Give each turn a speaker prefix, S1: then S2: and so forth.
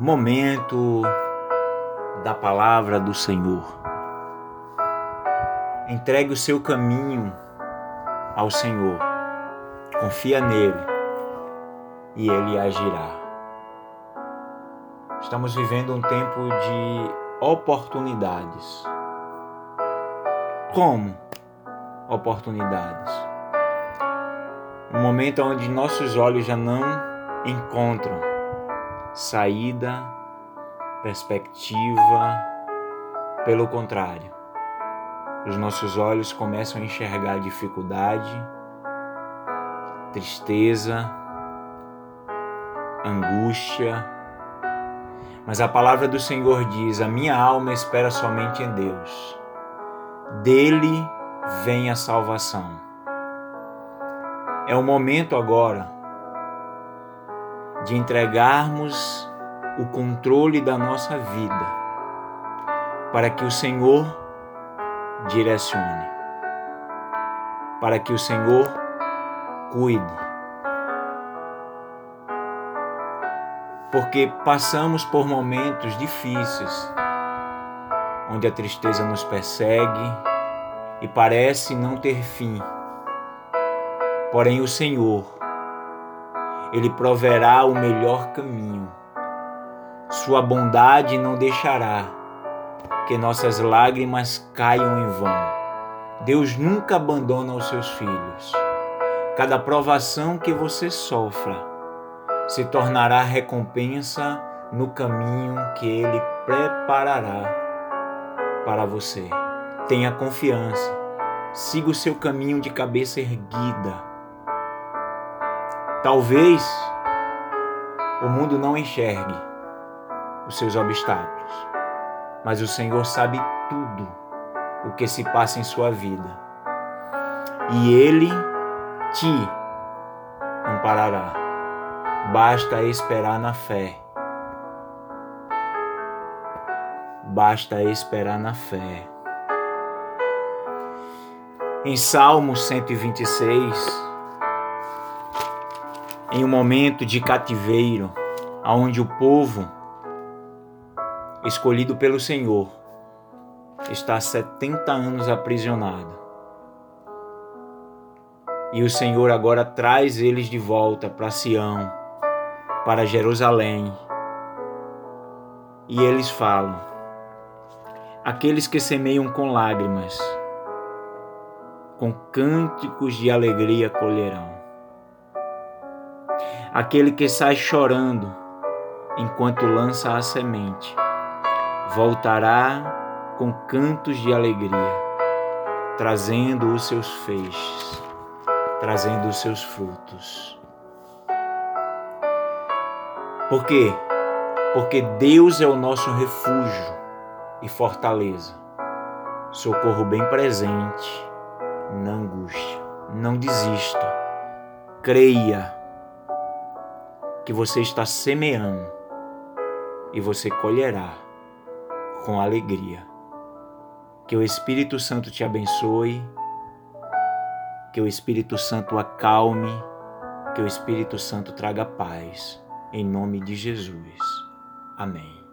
S1: Momento da palavra do Senhor. Entregue o seu caminho ao Senhor. Confia nele e ele agirá. Estamos vivendo um tempo de oportunidades. Como oportunidades? Um momento onde nossos olhos já não encontram saída, perspectiva. Pelo contrário, os nossos olhos começam a enxergar dificuldade, tristeza, angústia. Mas a palavra do Senhor diz: A minha alma espera somente em Deus. Dele vem a salvação. É o momento agora de entregarmos o controle da nossa vida para que o Senhor direcione, para que o Senhor cuide. Porque passamos por momentos difíceis, onde a tristeza nos persegue e parece não ter fim. Porém, o Senhor ele proverá o melhor caminho. Sua bondade não deixará que nossas lágrimas caiam em vão. Deus nunca abandona os seus filhos. Cada provação que você sofra se tornará recompensa no caminho que Ele preparará para você. Tenha confiança, siga o seu caminho de cabeça erguida Talvez o mundo não enxergue os seus obstáculos, mas o Senhor sabe tudo o que se passa em sua vida. E Ele te amparará. Basta esperar na fé. Basta esperar na fé. Em Salmo 126, em um momento de cativeiro, onde o povo escolhido pelo Senhor está há 70 anos aprisionado. E o Senhor agora traz eles de volta para Sião, para Jerusalém. E eles falam: Aqueles que semeiam com lágrimas, com cânticos de alegria colherão. Aquele que sai chorando enquanto lança a semente, voltará com cantos de alegria, trazendo os seus feixes, trazendo os seus frutos. Por quê? Porque Deus é o nosso refúgio e fortaleza, socorro bem presente na angústia. Não desista, creia que você está semeando e você colherá com alegria. Que o Espírito Santo te abençoe, que o Espírito Santo acalme, que o Espírito Santo traga paz, em nome de Jesus. Amém.